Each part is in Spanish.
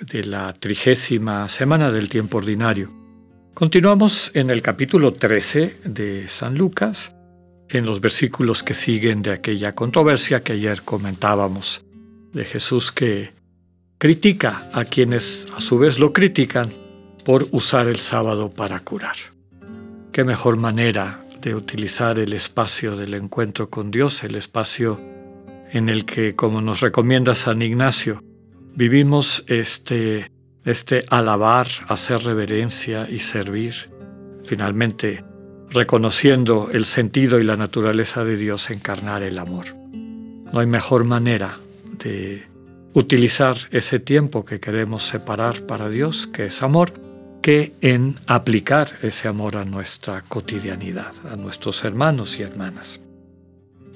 de la trigésima semana del tiempo ordinario. Continuamos en el capítulo 13 de San Lucas, en los versículos que siguen de aquella controversia que ayer comentábamos, de Jesús que critica a quienes a su vez lo critican por usar el sábado para curar. Qué mejor manera de utilizar el espacio del encuentro con Dios, el espacio en el que, como nos recomienda San Ignacio, vivimos este, este alabar, hacer reverencia y servir, finalmente reconociendo el sentido y la naturaleza de Dios, encarnar el amor. No hay mejor manera de utilizar ese tiempo que queremos separar para Dios, que es amor, que en aplicar ese amor a nuestra cotidianidad, a nuestros hermanos y hermanas.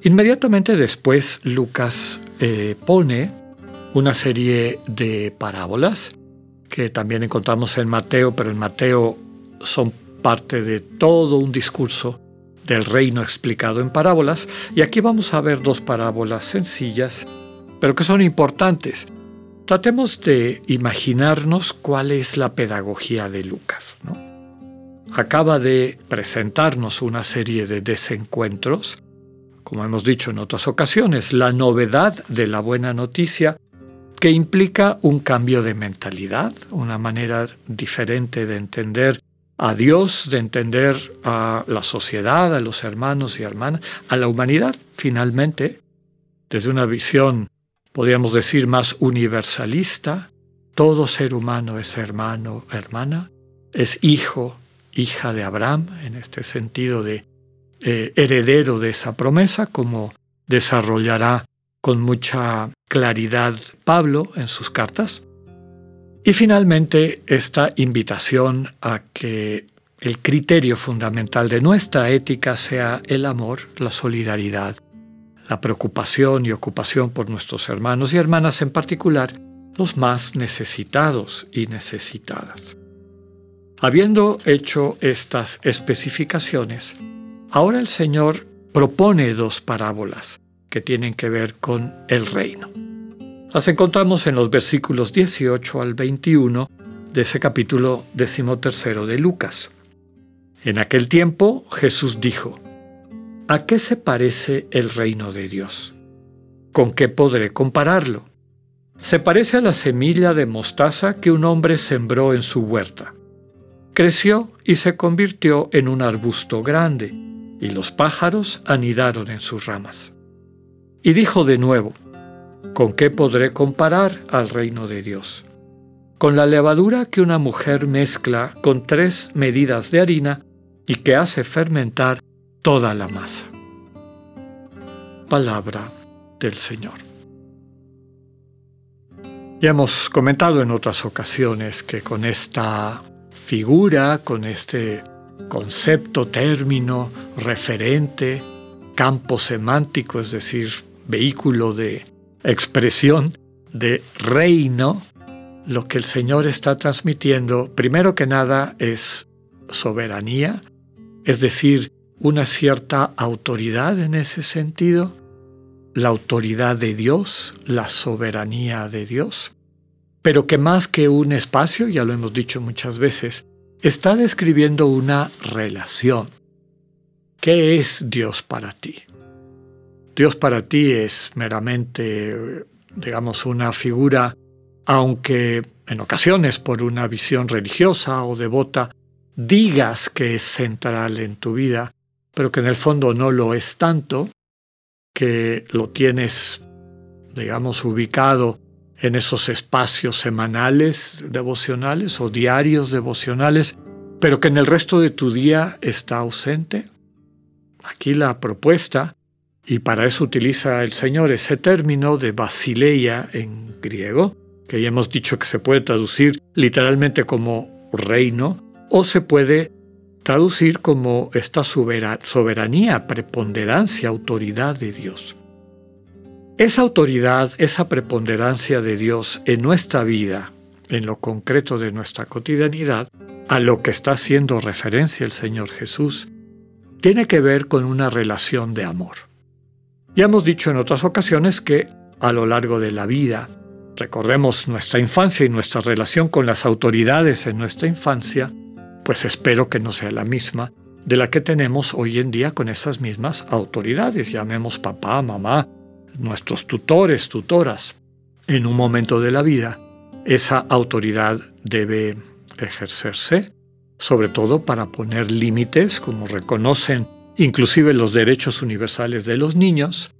Inmediatamente después Lucas eh, pone una serie de parábolas que también encontramos en Mateo, pero en Mateo son parte de todo un discurso del reino explicado en parábolas. Y aquí vamos a ver dos parábolas sencillas, pero que son importantes. Tratemos de imaginarnos cuál es la pedagogía de Lucas. Acaba de presentarnos una serie de desencuentros como hemos dicho en otras ocasiones, la novedad de la buena noticia que implica un cambio de mentalidad, una manera diferente de entender a Dios, de entender a la sociedad, a los hermanos y hermanas, a la humanidad, finalmente, desde una visión, podríamos decir, más universalista. Todo ser humano es hermano, hermana, es hijo, hija de Abraham, en este sentido de eh, heredero de esa promesa, como desarrollará con mucha claridad Pablo en sus cartas. Y finalmente esta invitación a que el criterio fundamental de nuestra ética sea el amor, la solidaridad, la preocupación y ocupación por nuestros hermanos y hermanas, en particular los más necesitados y necesitadas. Habiendo hecho estas especificaciones, Ahora el Señor propone dos parábolas que tienen que ver con el reino. Las encontramos en los versículos 18 al 21 de ese capítulo decimotercero de Lucas. En aquel tiempo Jesús dijo, ¿A qué se parece el reino de Dios? ¿Con qué podré compararlo? Se parece a la semilla de mostaza que un hombre sembró en su huerta. Creció y se convirtió en un arbusto grande y los pájaros anidaron en sus ramas. Y dijo de nuevo, ¿con qué podré comparar al reino de Dios? Con la levadura que una mujer mezcla con tres medidas de harina y que hace fermentar toda la masa. Palabra del Señor. Ya hemos comentado en otras ocasiones que con esta figura, con este concepto, término, referente, campo semántico, es decir, vehículo de expresión de reino, lo que el Señor está transmitiendo, primero que nada, es soberanía, es decir, una cierta autoridad en ese sentido, la autoridad de Dios, la soberanía de Dios, pero que más que un espacio, ya lo hemos dicho muchas veces, está describiendo una relación. ¿Qué es Dios para ti? Dios para ti es meramente, digamos, una figura, aunque en ocasiones por una visión religiosa o devota digas que es central en tu vida, pero que en el fondo no lo es tanto, que lo tienes, digamos, ubicado en esos espacios semanales devocionales o diarios devocionales, pero que en el resto de tu día está ausente? Aquí la propuesta, y para eso utiliza el Señor ese término de basileia en griego, que ya hemos dicho que se puede traducir literalmente como reino, o se puede traducir como esta soberanía, preponderancia, autoridad de Dios. Esa autoridad, esa preponderancia de Dios en nuestra vida, en lo concreto de nuestra cotidianidad, a lo que está haciendo referencia el Señor Jesús, tiene que ver con una relación de amor. Ya hemos dicho en otras ocasiones que a lo largo de la vida, recordemos nuestra infancia y nuestra relación con las autoridades en nuestra infancia, pues espero que no sea la misma de la que tenemos hoy en día con esas mismas autoridades, llamemos papá, mamá, nuestros tutores, tutoras. En un momento de la vida, esa autoridad debe ejercerse, sobre todo para poner límites, como reconocen inclusive los derechos universales de los niños.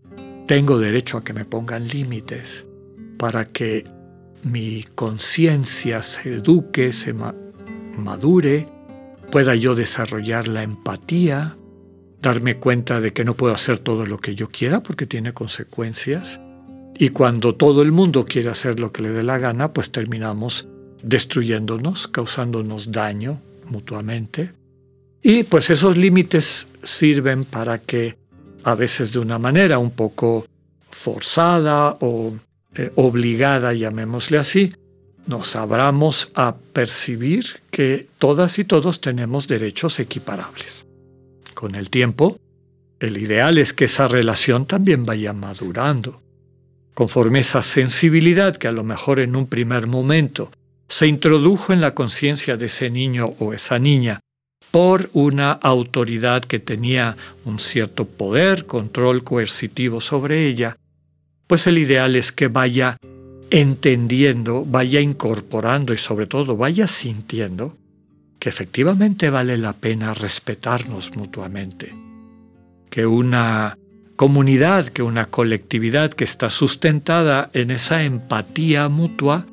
Tengo derecho a que me pongan límites para que mi conciencia se eduque, se madure, pueda yo desarrollar la empatía, darme cuenta de que no puedo hacer todo lo que yo quiera porque tiene consecuencias. Y cuando todo el mundo quiere hacer lo que le dé la gana, pues terminamos destruyéndonos, causándonos daño mutuamente. Y pues esos límites sirven para que a veces de una manera un poco forzada o eh, obligada, llamémosle así, nos abramos a percibir que todas y todos tenemos derechos equiparables. Con el tiempo, el ideal es que esa relación también vaya madurando. Conforme esa sensibilidad que a lo mejor en un primer momento se introdujo en la conciencia de ese niño o esa niña por una autoridad que tenía un cierto poder, control coercitivo sobre ella, pues el ideal es que vaya entendiendo, vaya incorporando y sobre todo vaya sintiendo que efectivamente vale la pena respetarnos mutuamente, que una comunidad, que una colectividad que está sustentada en esa empatía mutua,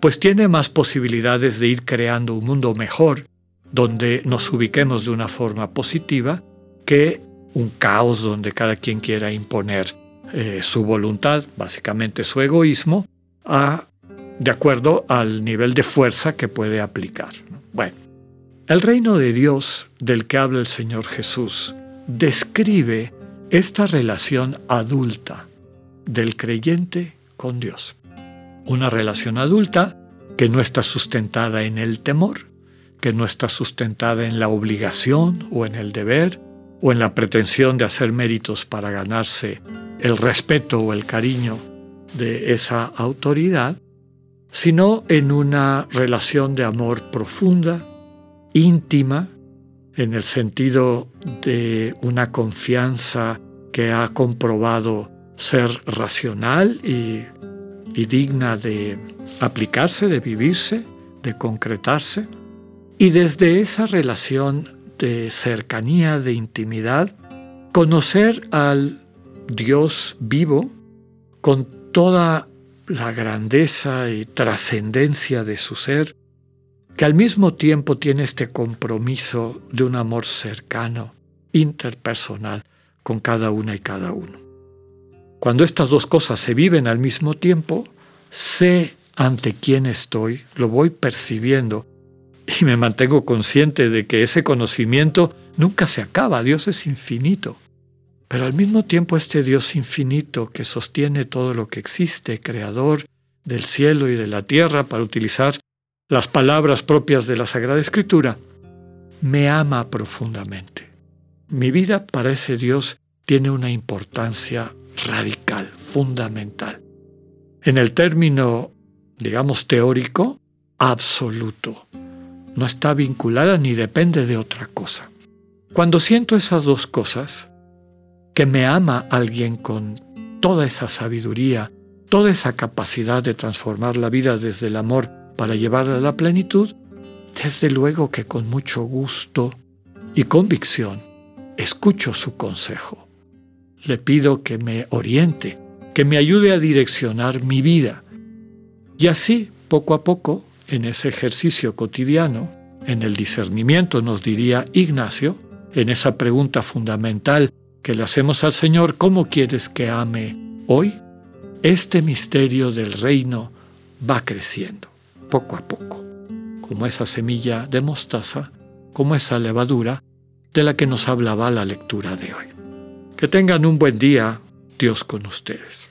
pues tiene más posibilidades de ir creando un mundo mejor, donde nos ubiquemos de una forma positiva, que un caos donde cada quien quiera imponer eh, su voluntad, básicamente su egoísmo, de acuerdo al nivel de fuerza que puede aplicar. Bueno, el reino de Dios del que habla el Señor Jesús describe esta relación adulta del creyente con Dios. Una relación adulta que no está sustentada en el temor, que no está sustentada en la obligación o en el deber o en la pretensión de hacer méritos para ganarse el respeto o el cariño de esa autoridad, sino en una relación de amor profunda, íntima, en el sentido de una confianza que ha comprobado ser racional y, y digna de aplicarse, de vivirse, de concretarse. Y desde esa relación de cercanía, de intimidad, conocer al Dios vivo con toda la grandeza y trascendencia de su ser, que al mismo tiempo tiene este compromiso de un amor cercano, interpersonal, con cada una y cada uno. Cuando estas dos cosas se viven al mismo tiempo, sé ante quién estoy, lo voy percibiendo y me mantengo consciente de que ese conocimiento nunca se acaba, Dios es infinito. Pero al mismo tiempo este Dios infinito que sostiene todo lo que existe, creador del cielo y de la tierra, para utilizar las palabras propias de la Sagrada Escritura, me ama profundamente. Mi vida para ese Dios tiene una importancia radical, fundamental. En el término, digamos, teórico, absoluto. No está vinculada ni depende de otra cosa. Cuando siento esas dos cosas, que me ama alguien con toda esa sabiduría, toda esa capacidad de transformar la vida desde el amor para llevarla a la plenitud, desde luego que con mucho gusto y convicción escucho su consejo. Le pido que me oriente, que me ayude a direccionar mi vida. Y así, poco a poco, en ese ejercicio cotidiano, en el discernimiento, nos diría Ignacio, en esa pregunta fundamental que le hacemos al Señor, ¿cómo quieres que ame hoy? Este misterio del reino va creciendo, poco a poco, como esa semilla de mostaza, como esa levadura de la que nos hablaba la lectura de hoy. Que tengan un buen día, Dios con ustedes.